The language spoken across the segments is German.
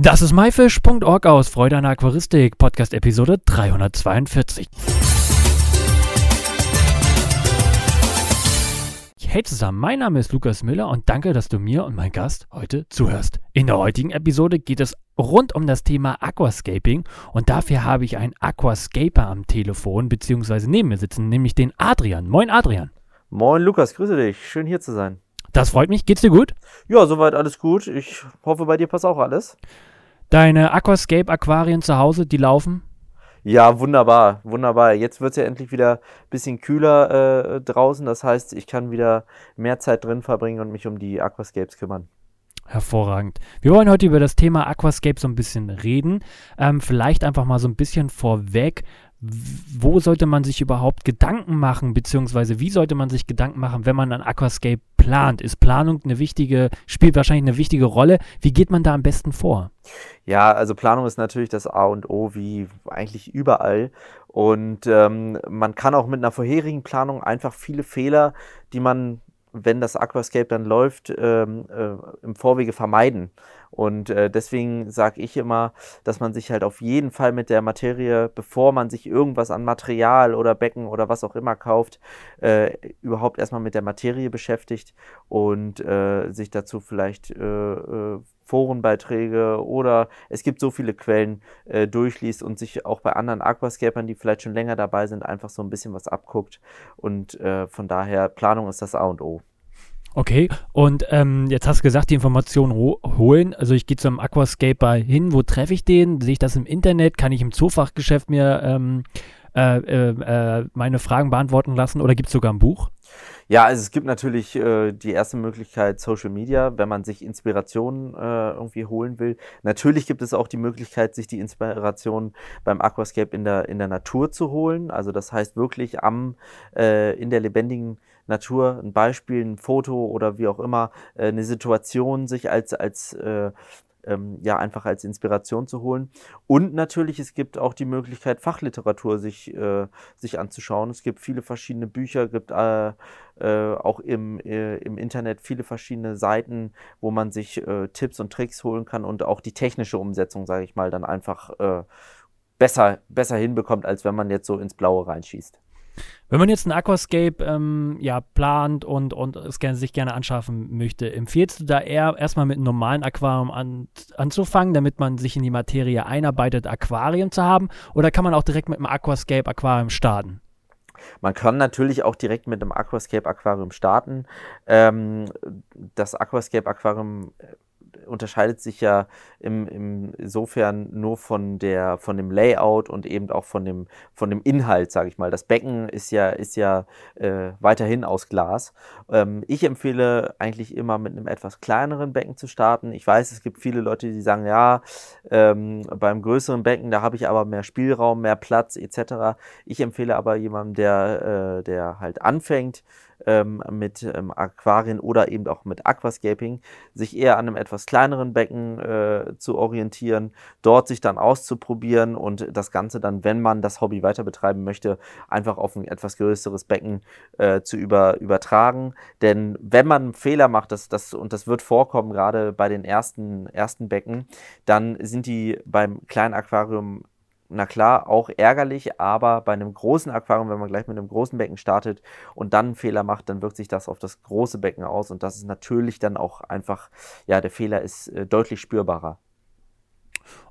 Das ist myfish.org aus Freude an Aquaristik, Podcast Episode 342. Hey zusammen, mein Name ist Lukas Müller und danke, dass du mir und mein Gast heute zuhörst. In der heutigen Episode geht es rund um das Thema Aquascaping und dafür habe ich einen Aquascaper am Telefon beziehungsweise neben mir sitzen, nämlich den Adrian. Moin Adrian. Moin Lukas, grüße dich. Schön hier zu sein. Das freut mich. Geht's dir gut? Ja, soweit alles gut. Ich hoffe, bei dir passt auch alles. Deine Aquascape-Aquarien zu Hause, die laufen? Ja, wunderbar, wunderbar. Jetzt wird es ja endlich wieder ein bisschen kühler äh, draußen. Das heißt, ich kann wieder mehr Zeit drin verbringen und mich um die Aquascapes kümmern. Hervorragend. Wir wollen heute über das Thema Aquascape so ein bisschen reden. Ähm, vielleicht einfach mal so ein bisschen vorweg wo sollte man sich überhaupt Gedanken machen, beziehungsweise wie sollte man sich Gedanken machen, wenn man ein Aquascape plant? Ist Planung eine wichtige, spielt wahrscheinlich eine wichtige Rolle. Wie geht man da am besten vor? Ja, also Planung ist natürlich das A und O, wie eigentlich überall. Und ähm, man kann auch mit einer vorherigen Planung einfach viele Fehler, die man wenn das Aquascape dann läuft, ähm, äh, im Vorwege vermeiden. Und äh, deswegen sage ich immer, dass man sich halt auf jeden Fall mit der Materie, bevor man sich irgendwas an Material oder Becken oder was auch immer kauft, äh, überhaupt erstmal mit der Materie beschäftigt und äh, sich dazu vielleicht äh, äh, Forenbeiträge oder es gibt so viele Quellen äh, durchliest und sich auch bei anderen Aquascapern, die vielleicht schon länger dabei sind, einfach so ein bisschen was abguckt. Und äh, von daher, Planung ist das A und O. Okay, und ähm, jetzt hast du gesagt, die Informationen ho holen. Also ich gehe zum Aquascaper hin. Wo treffe ich den? Sehe ich das im Internet? Kann ich im Zoofachgeschäft mir ähm, äh, äh, äh meine Fragen beantworten lassen? Oder gibt es sogar ein Buch? Ja, also es gibt natürlich äh, die erste Möglichkeit Social Media, wenn man sich Inspiration äh, irgendwie holen will. Natürlich gibt es auch die Möglichkeit, sich die Inspiration beim Aquascape in der, in der Natur zu holen. Also das heißt wirklich am, äh, in der lebendigen Natur ein Beispiel, ein Foto oder wie auch immer, äh, eine Situation sich als, als äh, ähm, ja einfach als Inspiration zu holen. Und natürlich, es gibt auch die Möglichkeit, Fachliteratur sich, äh, sich anzuschauen. Es gibt viele verschiedene Bücher, gibt äh, äh, auch im, äh, im Internet viele verschiedene Seiten, wo man sich äh, Tipps und Tricks holen kann und auch die technische Umsetzung, sage ich mal, dann einfach äh, besser, besser hinbekommt, als wenn man jetzt so ins Blaue reinschießt. Wenn man jetzt ein Aquascape ähm, ja, plant und, und es gerne, sich gerne anschaffen möchte, empfiehlst du da eher erstmal mit einem normalen Aquarium an, anzufangen, damit man sich in die Materie einarbeitet, Aquarien zu haben? Oder kann man auch direkt mit einem Aquascape Aquarium starten? Man kann natürlich auch direkt mit einem Aquascape Aquarium starten. Ähm, das Aquascape Aquarium unterscheidet sich ja im, im, insofern nur von, der, von dem Layout und eben auch von dem, von dem Inhalt, sage ich mal. Das Becken ist ja, ist ja äh, weiterhin aus Glas. Ähm, ich empfehle eigentlich immer mit einem etwas kleineren Becken zu starten. Ich weiß, es gibt viele Leute, die sagen, ja, ähm, beim größeren Becken, da habe ich aber mehr Spielraum, mehr Platz etc. Ich empfehle aber jemandem, der, äh, der halt anfängt, ähm, mit ähm, Aquarien oder eben auch mit Aquascaping, sich eher an einem etwas kleineren Becken äh, zu orientieren, dort sich dann auszuprobieren und das Ganze dann, wenn man das Hobby weiter betreiben möchte, einfach auf ein etwas größeres Becken äh, zu über, übertragen. Denn wenn man Fehler macht, das, das, und das wird vorkommen, gerade bei den ersten, ersten Becken, dann sind die beim kleinen Aquarium na klar, auch ärgerlich, aber bei einem großen Aquarium, wenn man gleich mit einem großen Becken startet und dann einen Fehler macht, dann wirkt sich das auf das große Becken aus und das ist natürlich dann auch einfach, ja, der Fehler ist äh, deutlich spürbarer.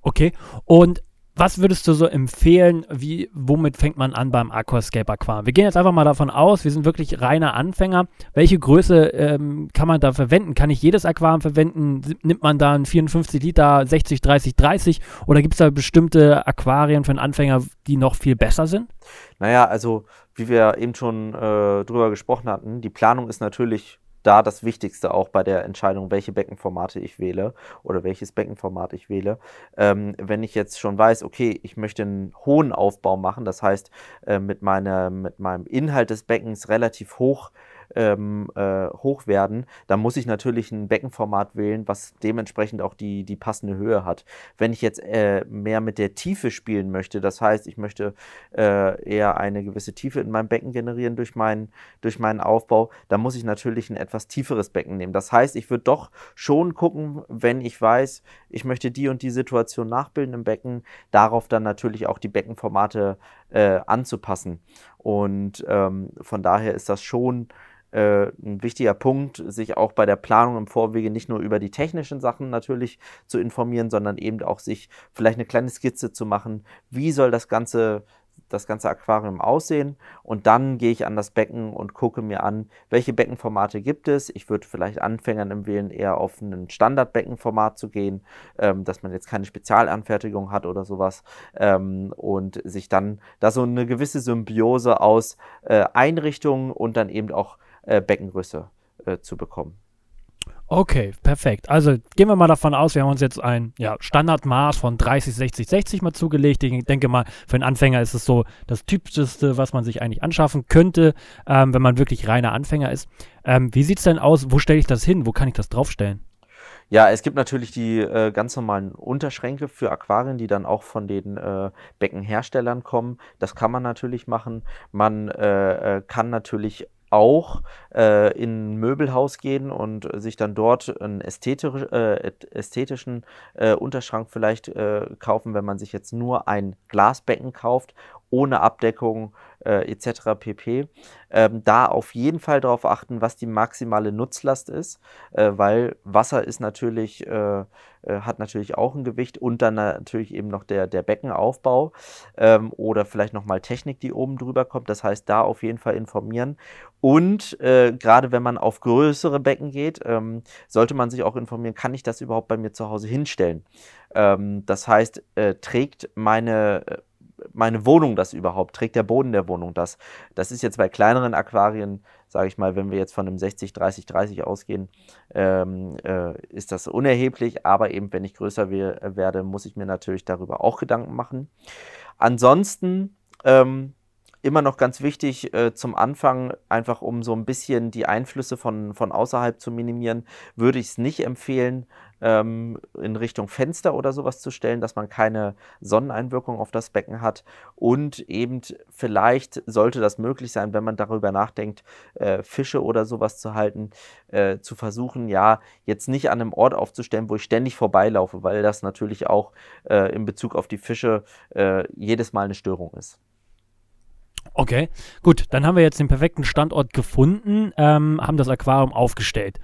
Okay, und was würdest du so empfehlen, wie, womit fängt man an beim Aquascape Aquarium? Wir gehen jetzt einfach mal davon aus, wir sind wirklich reiner Anfänger. Welche Größe ähm, kann man da verwenden? Kann ich jedes Aquarium verwenden? Nimmt man da einen 54 Liter 60, 30, 30? Oder gibt es da bestimmte Aquarien für einen Anfänger, die noch viel besser sind? Naja, also wie wir eben schon äh, drüber gesprochen hatten, die Planung ist natürlich da das Wichtigste auch bei der Entscheidung, welche Beckenformate ich wähle oder welches Beckenformat ich wähle. Ähm, wenn ich jetzt schon weiß, okay, ich möchte einen hohen Aufbau machen, das heißt äh, mit, meine, mit meinem Inhalt des Beckens relativ hoch ähm, äh, hoch werden, dann muss ich natürlich ein Beckenformat wählen, was dementsprechend auch die, die passende Höhe hat. Wenn ich jetzt äh, mehr mit der Tiefe spielen möchte, das heißt, ich möchte äh, eher eine gewisse Tiefe in meinem Becken generieren durch meinen, durch meinen Aufbau, dann muss ich natürlich ein etwas tieferes Becken nehmen. Das heißt, ich würde doch schon gucken, wenn ich weiß, ich möchte die und die Situation nachbilden im Becken, darauf dann natürlich auch die Beckenformate äh, anzupassen. Und ähm, von daher ist das schon ein wichtiger Punkt, sich auch bei der Planung im Vorwege nicht nur über die technischen Sachen natürlich zu informieren, sondern eben auch sich vielleicht eine kleine Skizze zu machen, wie soll das Ganze das ganze Aquarium aussehen und dann gehe ich an das Becken und gucke mir an, welche Beckenformate gibt es. Ich würde vielleicht Anfängern empfehlen, eher auf ein Standardbeckenformat zu gehen, ähm, dass man jetzt keine Spezialanfertigung hat oder sowas ähm, und sich dann da so eine gewisse Symbiose aus äh, Einrichtungen und dann eben auch äh, Beckengröße äh, zu bekommen. Okay, perfekt. Also gehen wir mal davon aus, wir haben uns jetzt ein ja, Standardmaß von 30, 60, 60 mal zugelegt. Ich denke mal, für einen Anfänger ist es so das Typischste, was man sich eigentlich anschaffen könnte, ähm, wenn man wirklich reiner Anfänger ist. Ähm, wie sieht es denn aus? Wo stelle ich das hin? Wo kann ich das draufstellen? Ja, es gibt natürlich die äh, ganz normalen Unterschränke für Aquarien, die dann auch von den äh, Beckenherstellern kommen. Das kann man natürlich machen. Man äh, äh kann natürlich auch äh, in ein Möbelhaus gehen und sich dann dort einen ästhetisch, äh, ästhetischen äh, Unterschrank vielleicht äh, kaufen, wenn man sich jetzt nur ein Glasbecken kauft, ohne Abdeckung äh, etc. pp. Ähm, da auf jeden Fall darauf achten, was die maximale Nutzlast ist, äh, weil Wasser ist natürlich, hat natürlich auch ein Gewicht und dann natürlich eben noch der, der Beckenaufbau ähm, oder vielleicht nochmal Technik, die oben drüber kommt. Das heißt, da auf jeden Fall informieren. Und äh, gerade wenn man auf größere Becken geht, ähm, sollte man sich auch informieren, kann ich das überhaupt bei mir zu Hause hinstellen? Ähm, das heißt, äh, trägt meine meine Wohnung das überhaupt? Trägt der Boden der Wohnung das? Das ist jetzt bei kleineren Aquarien, sage ich mal, wenn wir jetzt von einem 60, 30, 30 ausgehen, ähm, äh, ist das unerheblich. Aber eben, wenn ich größer we werde, muss ich mir natürlich darüber auch Gedanken machen. Ansonsten ähm, immer noch ganz wichtig äh, zum Anfang, einfach um so ein bisschen die Einflüsse von, von außerhalb zu minimieren, würde ich es nicht empfehlen, ähm, in Richtung Fenster oder sowas zu stellen, dass man keine Sonneneinwirkung auf das Becken hat. Und eben vielleicht sollte das möglich sein, wenn man darüber nachdenkt, äh, Fische oder sowas zu halten, äh, zu versuchen, ja, jetzt nicht an einem Ort aufzustellen, wo ich ständig vorbeilaufe, weil das natürlich auch äh, in Bezug auf die Fische äh, jedes Mal eine Störung ist. Okay, gut, dann haben wir jetzt den perfekten Standort gefunden, ähm, haben das Aquarium aufgestellt.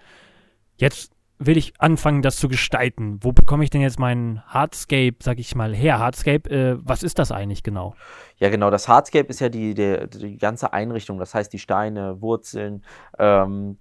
Jetzt will ich anfangen, das zu gestalten. Wo bekomme ich denn jetzt meinen Hardscape, sag ich mal, her? Hardscape, äh, was ist das eigentlich genau? Ja, genau. Das Hardscape ist ja die, die, die ganze Einrichtung. Das heißt, die Steine, Wurzeln, ähm,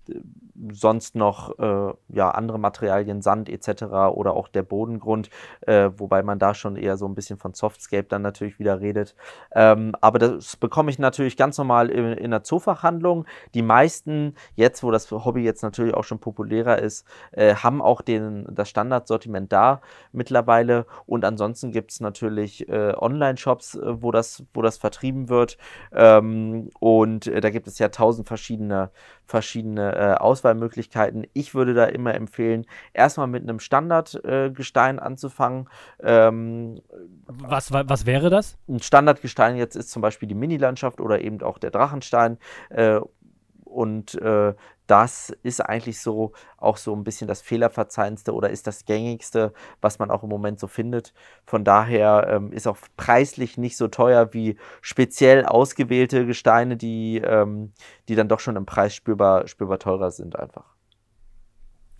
sonst noch äh, ja, andere Materialien, Sand etc. oder auch der Bodengrund, äh, wobei man da schon eher so ein bisschen von Softscape dann natürlich wieder redet. Ähm, aber das bekomme ich natürlich ganz normal in, in der Zoofachhandlung. Die meisten, jetzt wo das Hobby jetzt natürlich auch schon populärer ist, äh, haben auch den, das Standardsortiment da mittlerweile. Und ansonsten gibt es natürlich äh, Online-Shops, äh, wo das wo das vertrieben wird. Ähm, und äh, da gibt es ja tausend verschiedene, verschiedene äh, Auswahlmöglichkeiten. Ich würde da immer empfehlen, erstmal mit einem Standardgestein anzufangen. Ähm, was, was wäre das? Ein Standardgestein jetzt ist zum Beispiel die Mini-Landschaft oder eben auch der Drachenstein. Äh, und äh, das ist eigentlich so auch so ein bisschen das Fehlerverzeihendste oder ist das gängigste, was man auch im Moment so findet. Von daher ähm, ist auch preislich nicht so teuer wie speziell ausgewählte Gesteine, die, ähm, die dann doch schon im Preis spürbar, spürbar teurer sind einfach.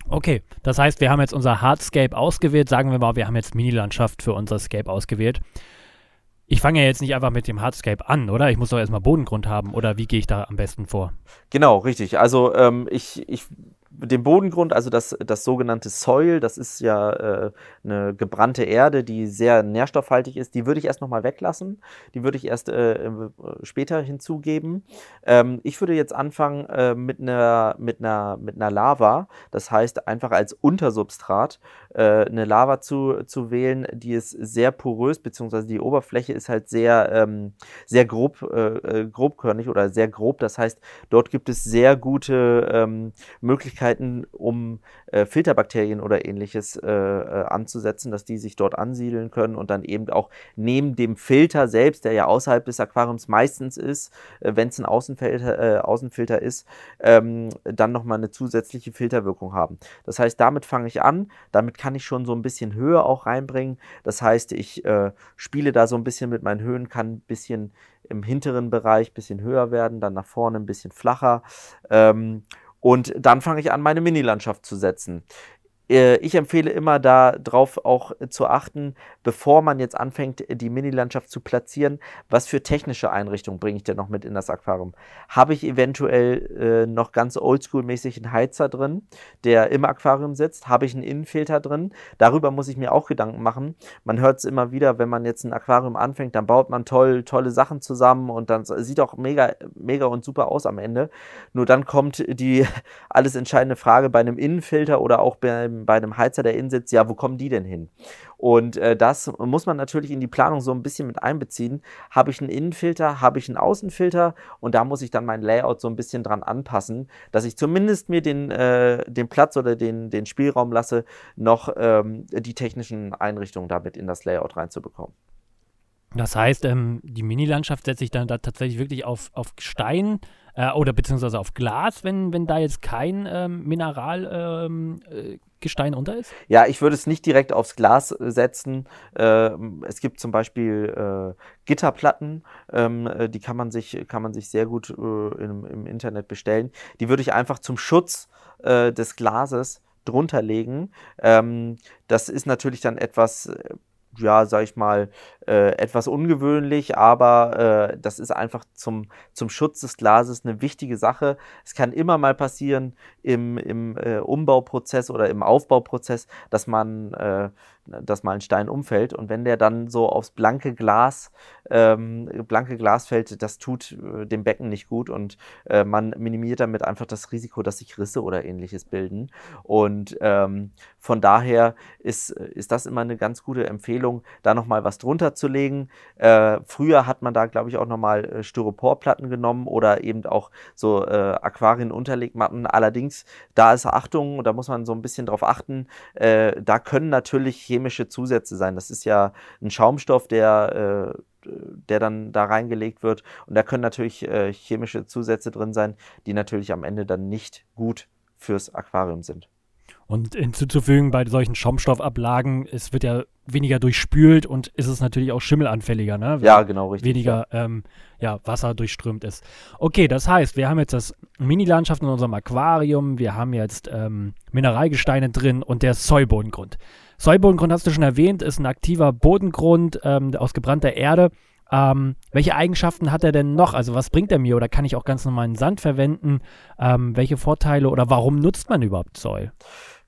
Okay, das heißt, wir haben jetzt unser Hardscape ausgewählt. Sagen wir mal, wir haben jetzt Mini-Landschaft für unser Scape ausgewählt. Ich fange ja jetzt nicht einfach mit dem Hardscape an, oder? Ich muss doch erstmal Bodengrund haben. Oder wie gehe ich da am besten vor? Genau, richtig. Also ähm, ich, ich den Bodengrund, also das, das sogenannte Soil, das ist ja äh, eine gebrannte Erde, die sehr nährstoffhaltig ist, die würde ich erst nochmal weglassen. Die würde ich erst äh, später hinzugeben. Ähm, ich würde jetzt anfangen äh, mit, einer, mit, einer, mit einer Lava, das heißt einfach als Untersubstrat äh, eine Lava zu, zu wählen, die ist sehr porös, beziehungsweise die Oberfläche ist halt sehr, ähm, sehr grob, äh, äh, grobkörnig oder sehr grob. Das heißt, dort gibt es sehr gute ähm, Möglichkeiten, um äh, Filterbakterien oder ähnliches äh, äh, anzusetzen, dass die sich dort ansiedeln können und dann eben auch neben dem Filter selbst, der ja außerhalb des Aquariums meistens ist, wenn es ein Außenfilter, Außenfilter ist, ähm, dann nochmal eine zusätzliche Filterwirkung haben. Das heißt, damit fange ich an, damit kann ich schon so ein bisschen Höhe auch reinbringen. Das heißt, ich äh, spiele da so ein bisschen mit meinen Höhen, kann ein bisschen im hinteren Bereich ein bisschen höher werden, dann nach vorne ein bisschen flacher. Ähm, und dann fange ich an, meine Mini-Landschaft zu setzen. Äh, ich empfehle immer darauf auch zu achten, bevor man jetzt anfängt, die Mini-Landschaft zu platzieren, was für technische Einrichtungen bringe ich denn noch mit in das Aquarium? Habe ich eventuell äh, noch ganz oldschool-mäßig einen Heizer drin, der im Aquarium sitzt? Habe ich einen Innenfilter drin? Darüber muss ich mir auch Gedanken machen. Man hört es immer wieder, wenn man jetzt ein Aquarium anfängt, dann baut man toll, tolle Sachen zusammen und dann sieht auch mega, mega und super aus am Ende. Nur dann kommt die alles entscheidende Frage bei einem Innenfilter oder auch beim bei einem Heizer, der innen sitzt, ja, wo kommen die denn hin? Und äh, das muss man natürlich in die Planung so ein bisschen mit einbeziehen. Habe ich einen Innenfilter, habe ich einen Außenfilter und da muss ich dann mein Layout so ein bisschen dran anpassen, dass ich zumindest mir den, äh, den Platz oder den, den Spielraum lasse, noch ähm, die technischen Einrichtungen damit in das Layout reinzubekommen. Das heißt, ähm, die Mini-Landschaft setze ich dann da tatsächlich wirklich auf, auf Stein äh, oder beziehungsweise auf Glas, wenn, wenn da jetzt kein ähm, Mineralgestein ähm, äh, unter ist? Ja, ich würde es nicht direkt aufs Glas äh, setzen. Ähm, es gibt zum Beispiel äh, Gitterplatten, ähm, äh, die kann man sich, kann man sich sehr gut äh, im, im, Internet bestellen. Die würde ich einfach zum Schutz des Glases drunter legen. Ähm, das ist natürlich dann etwas ja, sag ich mal, äh, etwas ungewöhnlich, aber äh, das ist einfach zum, zum Schutz des Glases eine wichtige Sache. Es kann immer mal passieren im, im äh, Umbauprozess oder im Aufbauprozess, dass man äh, dass mal ein Stein umfällt und wenn der dann so aufs blanke Glas, ähm, blanke Glas fällt, das tut äh, dem Becken nicht gut und äh, man minimiert damit einfach das Risiko, dass sich Risse oder ähnliches bilden. Und ähm, von daher ist, ist das immer eine ganz gute Empfehlung, da nochmal was drunter zu legen. Äh, früher hat man da, glaube ich, auch nochmal äh, Styroporplatten genommen oder eben auch so äh, Aquarien-Unterlegmatten. Allerdings, da ist Achtung, da muss man so ein bisschen drauf achten, äh, da können natürlich chemische Zusätze sein. Das ist ja ein Schaumstoff, der, äh, der dann da reingelegt wird. Und da können natürlich äh, chemische Zusätze drin sein, die natürlich am Ende dann nicht gut fürs Aquarium sind. Und hinzuzufügen, bei solchen Schaumstoffablagen, es wird ja weniger durchspült und ist es natürlich auch schimmelanfälliger, ne? Wenn ja, genau, richtig. Weniger ja. Ähm, ja, Wasser durchströmt ist. Okay, das heißt, wir haben jetzt das Mini-Landschaft in unserem Aquarium, wir haben jetzt ähm, Mineralgesteine drin und der Säubodengrund. Säubodengrund hast du schon erwähnt, ist ein aktiver Bodengrund ähm, aus gebrannter Erde. Ähm, welche Eigenschaften hat er denn noch? Also was bringt er mir? Oder kann ich auch ganz normalen Sand verwenden? Ähm, welche Vorteile oder warum nutzt man überhaupt Säul?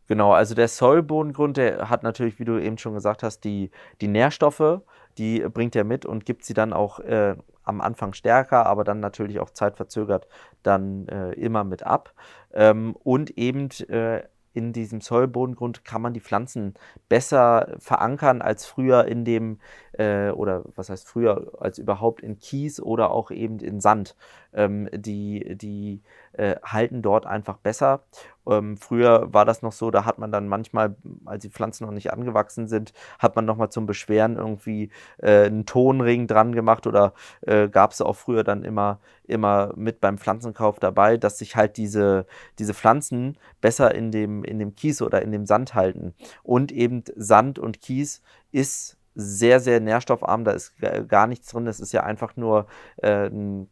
Genau, also der Säulbodengrund, der hat natürlich, wie du eben schon gesagt hast, die, die Nährstoffe, die bringt er mit und gibt sie dann auch äh, am Anfang stärker, aber dann natürlich auch zeitverzögert dann äh, immer mit ab. Ähm, und eben äh, in diesem Säulbodengrund kann man die Pflanzen besser verankern als früher in dem, äh, oder was heißt früher, als überhaupt in Kies oder auch eben in Sand. Ähm, die die äh, halten dort einfach besser. Ähm, früher war das noch so, da hat man dann manchmal, als die Pflanzen noch nicht angewachsen sind, hat man nochmal zum Beschweren irgendwie äh, einen Tonring dran gemacht oder äh, gab es auch früher dann immer, immer mit beim Pflanzenkauf dabei, dass sich halt diese, diese Pflanzen besser in dem, in dem Kies oder in dem Sand halten. Und eben Sand und Kies ist sehr, sehr nährstoffarm, da ist gar nichts drin, es ist ja einfach nur äh, ein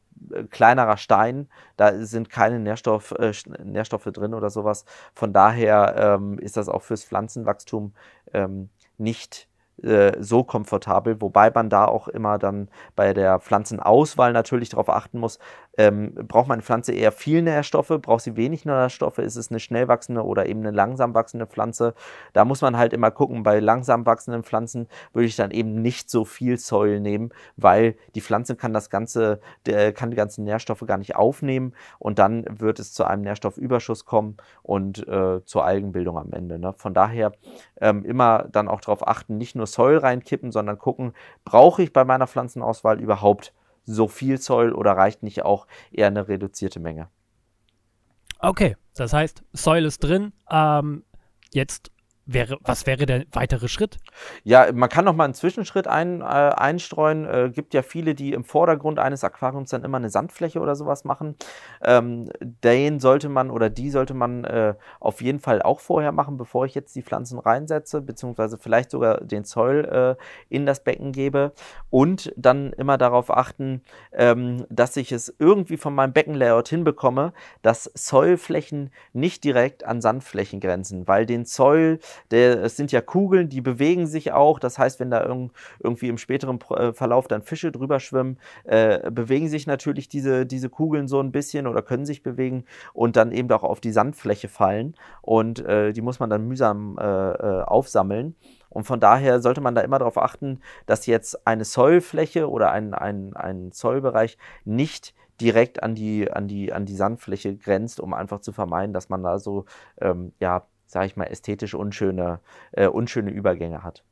kleinerer Stein, da sind keine Nährstoff, äh, Nährstoffe drin oder sowas. Von daher ähm, ist das auch fürs Pflanzenwachstum ähm, nicht äh, so komfortabel, wobei man da auch immer dann bei der Pflanzenauswahl natürlich darauf achten muss, Ähm, braucht meine Pflanze eher viel Nährstoffe? Braucht sie wenig Nährstoffe? Ist es eine schnell wachsende oder eben eine langsam wachsende Pflanze? Da muss man halt immer gucken. Bei langsam wachsenden Pflanzen würde ich dann eben nicht so viel Soil nehmen, weil die Pflanze kann das ganze, kann die ganzen Nährstoffe gar nicht aufnehmen und dann wird es zu einem Nährstoffüberschuss kommen und äh, zur Algenbildung am Ende. Ne? Von daher ähm, immer dann auch darauf achten, nicht nur Soil reinkippen, sondern gucken, brauche ich bei meiner Pflanzenauswahl überhaupt so viel Soil oder reicht nicht auch eher eine reduzierte Menge? Okay, das heißt, Soil ist drin. Ähm, jetzt Wäre, was wäre der weitere Schritt? Ja, man kann noch mal einen Zwischenschritt ein, äh, einstreuen. Äh, gibt ja viele, die im Vordergrund eines Aquariums dann immer eine Sandfläche oder sowas machen. Ähm, den sollte man oder die sollte man äh, auf jeden Fall auch vorher machen, bevor ich jetzt die Pflanzen reinsetze, beziehungsweise vielleicht sogar den Zoll äh, in das Becken gebe. Und dann immer darauf achten, ähm, dass ich es irgendwie von meinem Beckenlayout hinbekomme, dass Zollflächen nicht direkt an Sandflächen grenzen, weil den Zoll der, es sind ja Kugeln, die bewegen sich auch. Das heißt, wenn da irg irgendwie im späteren äh, Verlauf dann Fische drüber schwimmen, äh, bewegen sich natürlich diese, diese Kugeln so ein bisschen oder können sich bewegen und dann eben auch auf die Sandfläche fallen. Und äh, die muss man dann mühsam äh, äh aufsammeln. Und von daher sollte man da immer darauf achten, dass jetzt eine Zollfläche oder ein, ein, ein Zollbereich nicht direkt an die, an, die, an die Sandfläche grenzt, um einfach zu vermeiden, dass man da so ähm, ja, sage ich mal, ästhetisch unschöne, äh, unschöne Übergänge hat.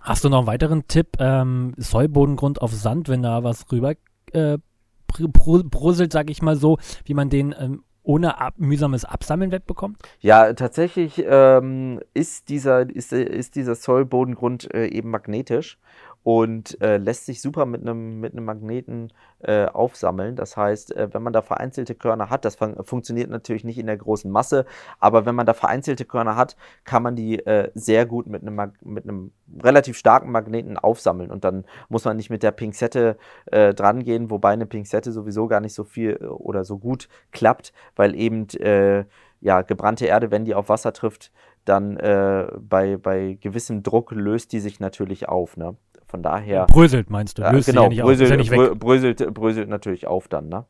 Hast du noch einen weiteren Tipp? Ähm, Sollbodengrund auf Sand, wenn da was rüber äh, bruselt, sage ich mal so, wie man den ähm, ohne ab, mühsames Absammeln wegbekommt? Ja, tatsächlich ähm, ist, dieser, ist, ist dieser Sollbodengrund äh, eben magnetisch und äh, lässt sich super mit einem mit Magneten äh, aufsammeln. Das heißt, äh, wenn man da vereinzelte Körner hat, das fun funktioniert natürlich nicht in der großen Masse, aber wenn man da vereinzelte Körner hat, kann man die äh, sehr gut mit einem mit einem relativ starken Magneten aufsammeln und dann muss man nicht mit der Pinzette äh, dran gehen, wobei eine Pinzette sowieso gar nicht so viel äh, oder so gut klappt, weil eben ja gebrannte Erde, wenn die auf Wasser trifft, dann bei, bei gewissem Druck löst die sich natürlich auf. Ne? Von daher. Bröselt meinst du? Löst genau, ja bröselt, auf, ja bröselt, bröselt natürlich auf dann, ne?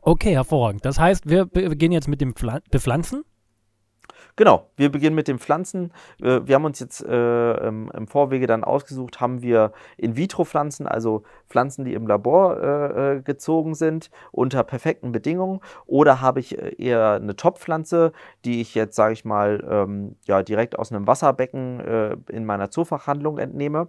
Okay, hervorragend. Das heißt, wir beginnen jetzt mit dem Bepflanzen. Genau, wir beginnen mit den Pflanzen. Äh, wir haben uns jetzt äh, im, Vorwege dann ausgesucht, haben wir In-vitro-Pflanzen, also Pflanzen, die im Labor äh, äh, gezogen sind, unter perfekten Bedingungen. Oder habe ich äh, eher eine Top-Pflanze, die ich jetzt, sage ich mal, ähm, ja, direkt aus einem Wasserbecken äh, in meiner Zoofachhandlung entnehme.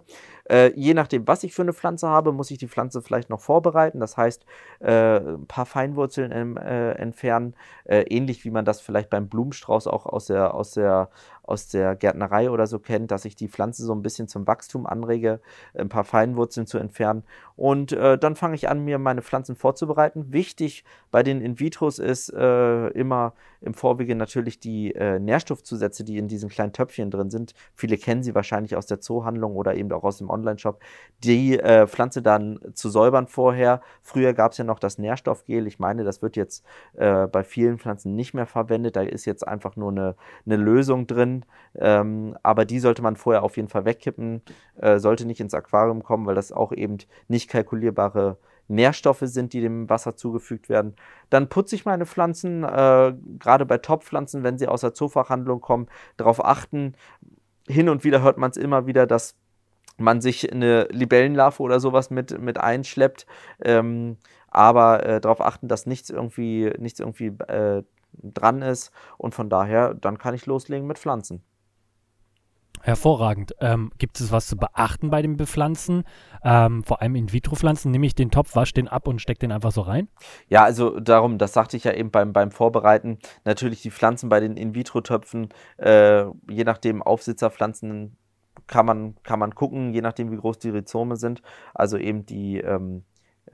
je nachdem, was ich für eine Pflanze habe, muss ich die Pflanze vielleicht noch vorbereiten. Das heißt, ein paar Feinwurzeln entfernen, ähnlich wie man das vielleicht beim Blumenstrauß auch aus der, aus der aus der Gärtnerei oder so kennt, dass ich die Pflanze so ein bisschen zum Wachstum anrege, ein paar Feinwurzeln zu entfernen. Und äh, dann fange ich an, mir meine Pflanzen vorzubereiten. Wichtig bei den In-vitros ist äh, immer im Vorwege natürlich die äh, Nährstoffzusätze, die in diesen kleinen Töpfchen drin sind. Viele kennen sie wahrscheinlich aus der Zoohandlung oder eben auch aus dem Online-Shop. Die äh, Pflanze dann zu säubern vorher. Früher gab es ja noch das Nährstoffgel. Ich meine, das wird jetzt äh, bei vielen Pflanzen nicht mehr verwendet. Da ist jetzt einfach nur eine, eine Lösung drin ähm, aber die sollte man vorher auf jeden Fall wegkippen, äh, sollte nicht ins Aquarium kommen, weil das auch eben nicht kalkulierbare Nährstoffe sind, die dem Wasser zugefügt werden. Dann putze ich meine Pflanzen, äh, gerade bei Topfpflanzen, wenn sie aus der Zoofachhandlung kommen, darauf achten. Hin und wieder hört man es immer wieder, dass man sich eine Libellenlarve oder sowas mit, mit einschleppt. Ähm, aber äh, darauf achten, dass nichts irgendwie, nichts irgendwie äh, dran ist. Und von daher, dann kann ich loslegen mit Pflanzen. Hervorragend. Ähm, gibt es was zu beachten bei dem Bepflanzen? Ähm, vor allem In-vitro-Pflanzen. Nehme ich den Topf, wasche den ab und stecke den einfach so rein? Ja, also darum, das sagte ich ja eben beim, beim Vorbereiten. Natürlich die Pflanzen bei den In-vitro-Töpfen, äh, je nachdem Aufsitzerpflanzen kann man, kann man gucken, je nachdem wie groß die Rhizome sind. Also eben die, ähm,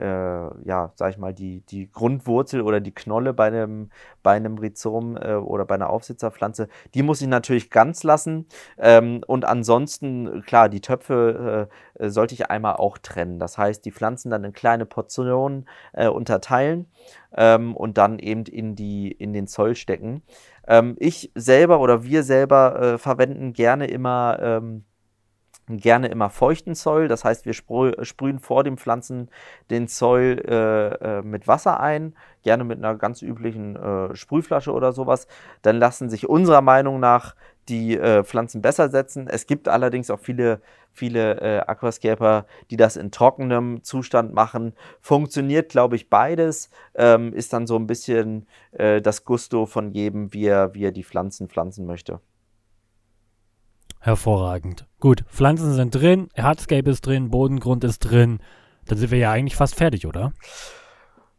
äh, ja, sag ich mal, die, die Grundwurzel oder die Knolle bei einem, bei einem Rhizom äh, oder bei einer Aufsitzerpflanze, die muss ich natürlich ganz lassen. Ähm, und ansonsten, klar, die Töpfe äh, sollte ich einmal auch trennen. Das heißt, die Pflanzen dann in kleine Portionen äh, unterteilen ähm, und dann eben in, die, in den Zoll stecken. Ähm, ich selber oder wir selber äh, verwenden gerne immer ähm, gerne immer feuchten Soil. Das heißt, wir sprühen vor dem Pflanzen den Soil äh, äh, mit Wasser ein, gerne mit einer ganz üblichen äh, Sprühflasche oder sowas. Dann lassen sich unserer Meinung nach die äh, Pflanzen besser setzen. Es gibt allerdings auch viele, viele äh, Aquascaper, die das in trockenem Zustand machen. Funktioniert, glaube ich, beides. Ähm, ist dann so ein bisschen das Gusto von jedem, wie er, wie er die Pflanzen pflanzen möchte. Hervorragend. Gut, Pflanzen sind drin, Hardscape ist drin, Bodengrund ist drin. Dann sind wir ja eigentlich fast fertig, oder?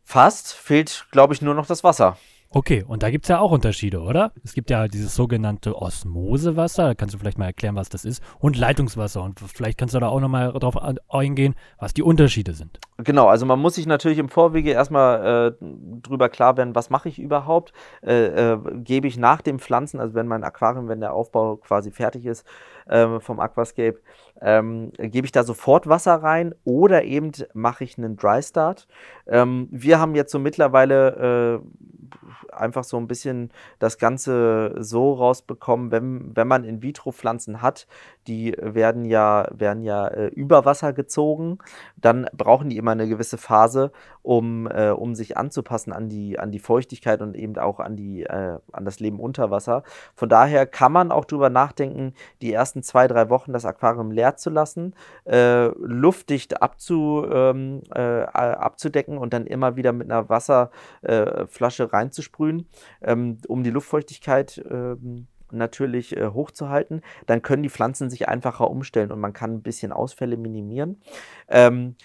Fast. Fehlt, glaube ich, nur noch das Wasser. Okay, und da gibt es ja auch Unterschiede, oder? Es gibt ja dieses sogenannte Osmosewasser, da kannst du vielleicht mal erklären, was das ist, und Leitungswasser. Und vielleicht kannst du da auch nochmal drauf eingehen, was die Unterschiede sind. Genau, also man muss sich natürlich im Vorwege erstmal äh, drüber klar werden, was mache ich überhaupt? Äh, äh, gebe ich nach dem Pflanzen, also wenn mein Aquarium, wenn der Aufbau quasi fertig ist äh, vom Aquascape, ähm, gebe ich da sofort Wasser rein oder eben mache ich einen Dry Start. Ähm, wir haben jetzt so mittlerweile äh, einfach so ein bisschen das Ganze so rausbekommen, wenn, wenn man In-vitro-Pflanzen hat, die werden ja, werden ja äh, über Wasser gezogen, dann brauchen die immer eine gewisse Phase, um, äh, um sich anzupassen an die, an die Feuchtigkeit und eben auch an, die, äh, an das Leben unter Wasser. Von daher kann man auch drüber nachdenken, die ersten zwei, drei Wochen das Aquarium leer zu lassen, äh, luftdicht abzu, ähm, äh, abzudecken und dann immer wieder mit einer Wasserflasche reinzusprühen, ähm, um die Luftfeuchtigkeit ähm, natürlich äh, hochzuhalten, dann können die Pflanzen sich einfacher umstellen und man kann ein bisschen Ausfälle minimieren. Ähm,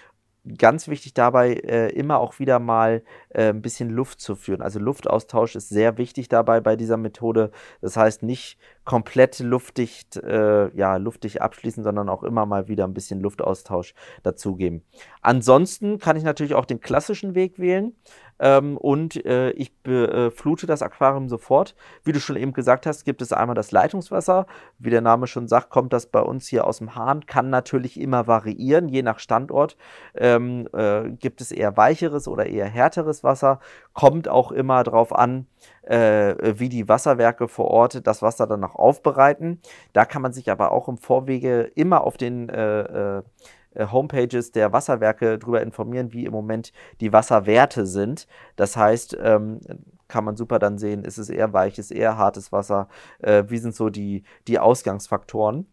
ganz wichtig dabei, äh, immer auch wieder mal äh, ein bisschen Luft zu führen. Also Luftaustausch ist sehr wichtig dabei bei dieser Methode. Das heißt nicht komplett luftdicht, äh, ja, luftdicht abschließen, sondern auch immer mal wieder ein bisschen Luftaustausch dazugeben. Ansonsten kann ich natürlich auch den klassischen Weg wählen. Ähm, und äh, ich beflute das Aquarium sofort. Wie du schon eben gesagt hast, gibt es einmal das Leitungswasser. Wie der Name schon sagt, kommt das bei uns hier aus dem Hahn, kann natürlich immer variieren, je nach Standort. Ähm, äh, gibt es eher weicheres oder eher härteres Wasser. Kommt auch immer darauf an, äh, wie die Wasserwerke vor Ort das Wasser dann noch aufbereiten. Da kann man sich aber auch im Vorwege immer auf den äh, äh äh, Homepages der Wasserwerke darüber informieren, wie im Moment die Wasserwerte sind. Das heißt, ähm, kann man super dann sehen, ist es eher weiches, eher hartes Wasser, äh, wie sind so die, die Ausgangsfaktoren.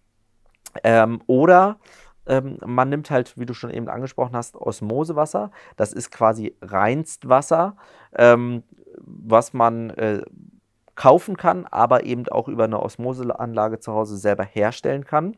Ähm, oder ähm, man nimmt halt, wie du schon eben angesprochen hast, Osmosewasser. Das ist quasi Reinstwasser, ähm, was man äh, kaufen kann, aber eben auch über eine Osmoseanlage zu Hause selber herstellen kann.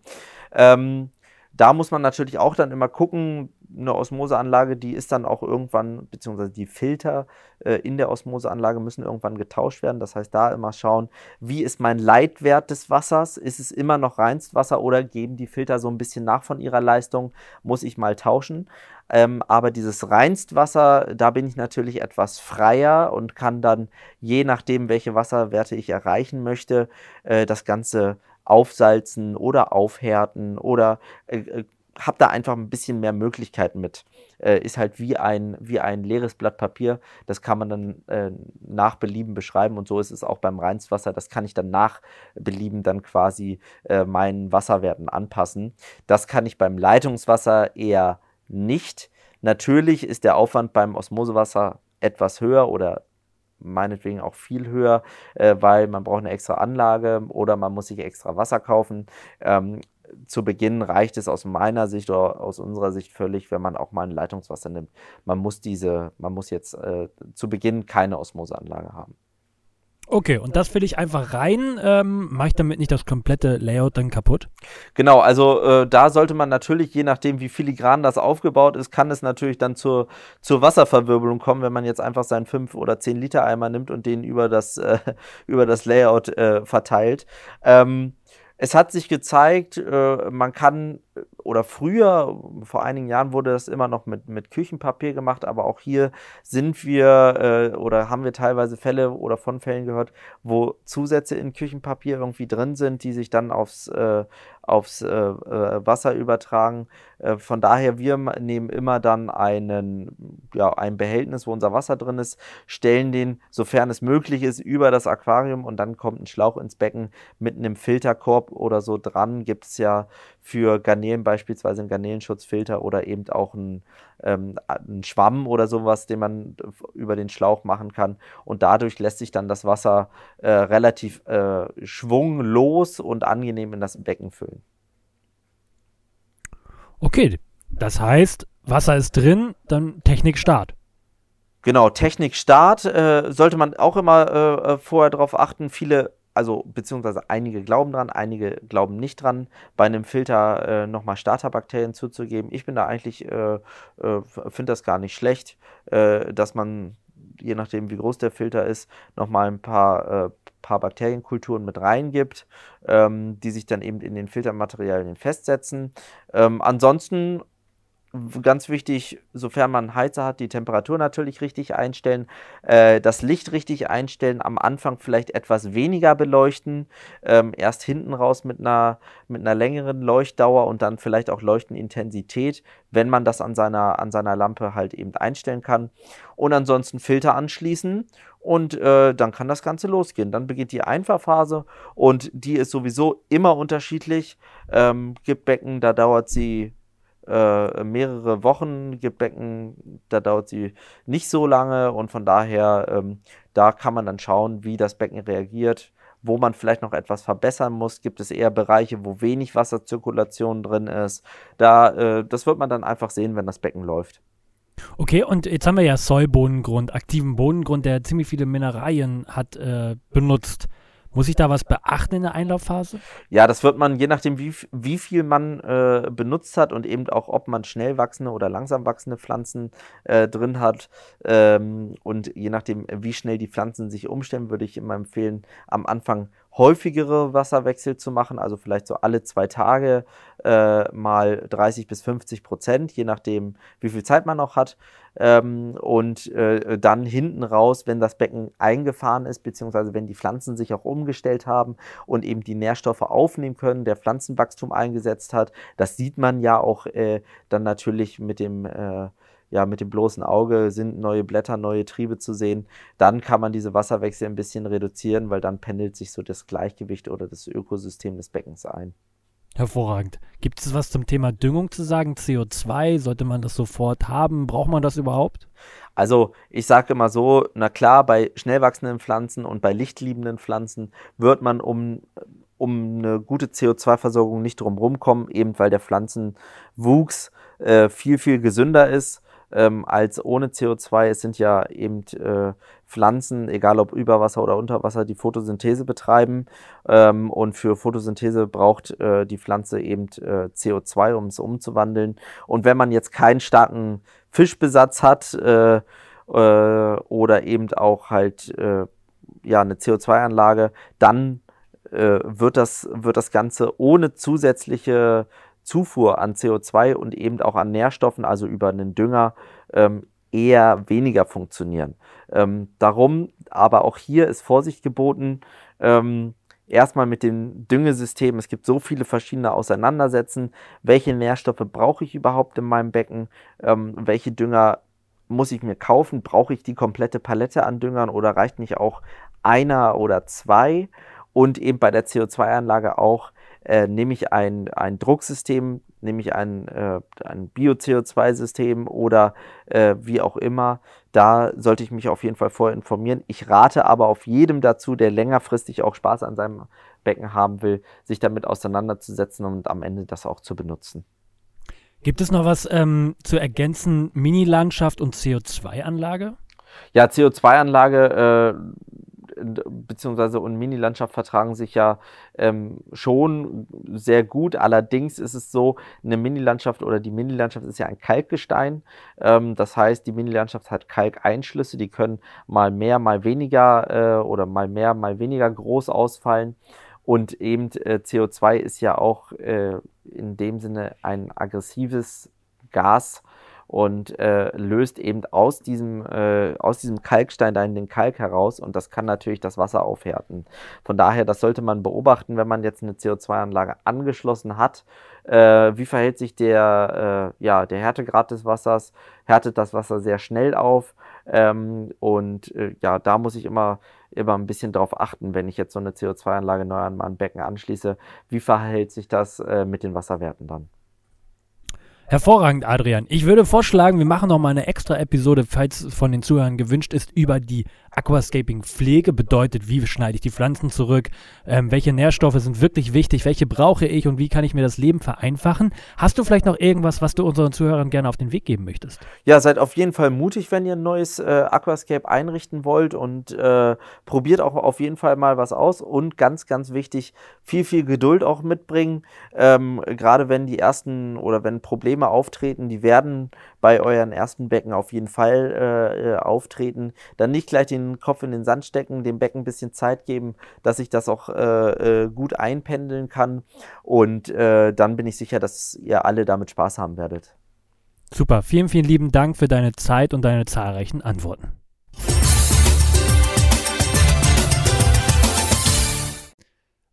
Ähm, da muss man natürlich auch dann immer gucken, eine Osmoseanlage, die ist dann auch irgendwann, beziehungsweise die Filter äh, in der Osmoseanlage müssen irgendwann getauscht werden. Das heißt, da immer schauen, wie ist mein Leitwert des Wassers? Ist es immer noch Reinstwasser oder geben die Filter so ein bisschen nach von ihrer Leistung? Muss ich mal tauschen? Ähm, aber dieses Reinstwasser, da bin ich natürlich etwas freier und kann dann, je nachdem, welche Wasserwerte ich erreichen möchte, äh, das Ganze aufsalzen oder aufhärten oder äh, äh habe da einfach ein bisschen mehr Möglichkeiten mit. Äh, ist halt wie ein, wie ein leeres Blatt Papier. Das kann man dann äh, nach Belieben beschreiben und so ist es auch beim Reinstwasser. Das kann ich dann nach Belieben dann quasi äh, meinen Wasserwerten anpassen. Das kann ich beim Leitungswasser eher nicht. Natürlich ist der Aufwand beim Osmosewasser etwas höher oder meinetwegen auch viel höher, äh, weil man braucht eine extra Anlage oder man muss sich extra Wasser kaufen. Ähm, zu Beginn reicht es aus meiner Sicht oder aus unserer Sicht völlig, wenn man auch mal ein Leitungswasser nimmt. Man muss diese, man muss jetzt äh, zu Beginn keine Osmoseanlage haben. Okay, und das will ich einfach rein. Ähm, Mache ich damit nicht das komplette Layout dann kaputt? Genau, also äh, da sollte man natürlich, je nachdem wie filigran das aufgebaut ist, kann es natürlich dann zur, zur Wasserverwirbelung kommen, wenn man jetzt einfach seinen 5 oder 10 Liter Eimer nimmt und den über das, äh, über das Layout äh, verteilt. Ähm, es hat sich gezeigt, äh, man kann, oder früher, vor einigen Jahren wurde das immer noch mit, mit Küchenpapier gemacht, aber auch hier sind wir äh, oder haben wir teilweise Fälle oder von Fällen gehört, wo Zusätze in Küchenpapier irgendwie drin sind, die sich dann aufs, äh, aufs äh, äh, Wasser übertragen. Äh, von daher, wir nehmen immer dann einen, ja, ein Behältnis, wo unser Wasser drin ist, stellen den, sofern es möglich ist, über das Aquarium und dann kommt ein Schlauch ins Becken mit einem Filterkorb oder so dran. Gibt es ja für Garnelen beispielsweise einen Garnelenschutzfilter oder eben auch einen, ähm, einen Schwamm oder sowas, den man über den Schlauch machen kann. Und dadurch lässt sich dann das Wasser äh, relativ äh, schwunglos und angenehm in das Becken füllen. Okay, das heißt, Wasser ist drin, dann Technik Start. Genau, Technik Start äh, sollte man auch immer äh, äh, vorher darauf achten. Viele, also beziehungsweise einige glauben dran, einige glauben nicht dran, bei einem Filter äh, nochmal Starterbakterien zuzugeben. Ich bin da eigentlich, äh, äh, finde das gar nicht schlecht, äh, dass man, je nachdem wie groß der Filter ist, nochmal ein paar paar Bakterienkulturen mit reingibt, ähm, die sich dann eben in den Filtermaterialien festsetzen. Ähm, ansonsten ganz wichtig, sofern man Heizer hat, die Temperatur natürlich richtig einstellen, äh, das Licht richtig einstellen, am Anfang vielleicht etwas weniger beleuchten, ähm, erst hinten raus mit einer, mit einer längeren Leuchtdauer und dann vielleicht auch Leuchtenintensität, wenn man das an seiner, an seiner Lampe halt eben einstellen kann. Und ansonsten Filter anschließen und äh, dann kann das Ganze losgehen. Dann beginnt die Einfahrphase und die ist sowieso immer unterschiedlich. Ähm, gibt Becken, da dauert sie äh, mehrere Wochen, gibt Becken, da dauert sie nicht so lange und von daher, ähm, da kann man dann schauen, wie das Becken reagiert, wo man vielleicht noch etwas verbessern muss. Gibt es eher Bereiche, wo wenig Wasserzirkulation drin ist? Da, äh, das wird man dann einfach sehen, wenn das Becken läuft. Okay, und jetzt haben wir ja Soy-Bodengrund, aktiven Bodengrund, der ziemlich viele Mineralien hat äh, benutzt. Muss ich da was beachten in der Einlaufphase? Ja, das wird man, je nachdem, wie, wie viel man äh, benutzt hat und eben auch, ob man schnell wachsende oder langsam wachsende Pflanzen äh, drin hat. Ähm, und je nachdem, wie schnell die Pflanzen sich umstellen, würde ich immer empfehlen, am Anfang häufigere Wasserwechsel zu machen, also vielleicht so alle zwei Tage äh, mal 30 bis 50 Prozent, je nachdem, wie viel Zeit man noch hat. Ähm, und äh, dann hinten raus, wenn das Becken eingefahren ist, beziehungsweise wenn die Pflanzen sich auch umgestellt haben und eben die Nährstoffe aufnehmen können, der Pflanzenwachstum eingesetzt hat. Das sieht man ja auch äh, dann natürlich mit dem äh, ja, mit dem bloßen Auge sind neue Blätter, neue Triebe zu sehen, dann kann man diese Wasserwechsel ein bisschen reduzieren, weil dann pendelt sich so das Gleichgewicht oder das Ökosystem des Beckens ein. Hervorragend. Gibt es was zum Thema Düngung zu sagen? CO2, sollte man das sofort haben? Braucht man das überhaupt? Also ich sage immer so, na klar, bei schnell wachsenden Pflanzen und bei lichtliebenden Pflanzen wird man um, um eine gute CO2-Versorgung nicht drum kommen, eben weil der Pflanzenwuchs äh, viel, viel gesünder ist ähm, als ohne CO2. Es sind ja eben äh, Pflanzen, egal ob über Wasser oder unter Wasser, die Photosynthese betreiben. Ähm, und für Photosynthese braucht äh, die Pflanze eben äh, CO2, um es umzuwandeln. Und wenn man jetzt keinen starken Fischbesatz hat äh, äh, oder eben auch halt äh, ja, eine CO2-Anlage, dann wird, das, wird das Ganze ohne zusätzliche Zufuhr an CO2 und eben auch an Nährstoffen, also über einen Dünger, ähm, eher weniger funktionieren. Ähm, darum, aber auch hier ist Vorsicht geboten. Ähm, erstmal mit dem Düngesystem. Es gibt so viele verschiedene Auseinandersetzen. Welche Nährstoffe brauche ich überhaupt in meinem Becken? Ähm, welche Dünger muss ich mir kaufen? Brauche ich die komplette Palette an Düngern oder reicht nicht auch einer oder zwei? Und eben bei der CO2-Anlage auch, äh, nehme ich ein, ein Drucksystem, nehme ich ein, äh, ein Bio-CO2-System oder äh, wie auch immer. Da sollte ich mich auf jeden Fall vorher informieren. Ich rate aber auf jedem dazu, der längerfristig auch Spaß an seinem Becken haben will, sich damit auseinanderzusetzen und am Ende das auch zu benutzen. Gibt es noch was ähm, zu ergänzen? Mini-Landschaft und CO2-Anlage? Ja, CO2-Anlage äh, beziehungsweise und Mini-Landschaft vertragen sich ja ähm, schon sehr gut. Allerdings ist es so, eine Mini-Landschaft oder die Mini-Landschaft ist ja ein Kalkgestein. Ähm, das heißt, die Mini-Landschaft hat Kalkeinschlüsse, die können mal mehr, mal weniger äh, oder mal mehr, mal weniger groß ausfallen. Und eben äh, CO2 ist ja auch äh, in dem Sinne ein aggressives Gas und äh, löst eben aus diesem, äh, aus diesem Kalkstein dann den Kalk heraus und das kann natürlich das Wasser aufhärten. Von daher, das sollte man beobachten, wenn man jetzt eine CO2-Anlage angeschlossen hat. Äh, wie verhält sich der, äh, ja, der Härtegrad des Wassers? Härtet das Wasser sehr schnell auf? Ähm, und äh, ja, da muss ich immer immer ein bisschen darauf achten, wenn ich jetzt so eine CO2-Anlage neu an mein Becken anschließe. Wie verhält sich das äh, mit den Wasserwerten dann? Hervorragend, Adrian. Ich würde vorschlagen, wir machen noch mal eine extra Episode, falls von den Zuhörern gewünscht ist, über die Aquascaping-Pflege. Bedeutet, wie schneide ich die Pflanzen zurück? Ähm, welche Nährstoffe sind wirklich wichtig? Welche brauche ich und wie kann ich mir das Leben vereinfachen? Hast du vielleicht noch irgendwas, was du unseren Zuhörern gerne auf den Weg geben möchtest? Ja, seid auf jeden Fall mutig, wenn ihr ein neues äh, Aquascape einrichten wollt und äh, probiert auch auf jeden Fall mal was aus. Und ganz, ganz wichtig, viel, viel Geduld auch mitbringen. Ähm, Gerade wenn die ersten oder wenn Probleme Probleme auftreten, die werden bei euren ersten Becken auf jeden Fall äh, äh, auftreten. Dann nicht gleich den Kopf in den Sand stecken, dem Becken ein bisschen Zeit geben, dass ich das auch äh, äh, gut einpendeln kann. Und äh, dann bin ich sicher, dass ihr alle damit Spaß haben werdet. Super, vielen, vielen lieben Dank für deine Zeit und deine zahlreichen Antworten.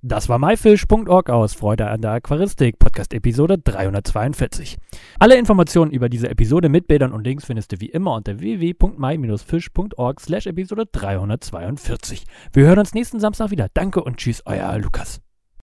Das war myfish.org aus Freude an der Aquaristik, Podcast Episode 342. Alle Informationen über diese Episode mit Bildern und Links findest du wie immer unter www.my-fish.org slash Episode 342. Wir hören uns nächsten Samstag wieder. Danke und tschüss, euer Lukas.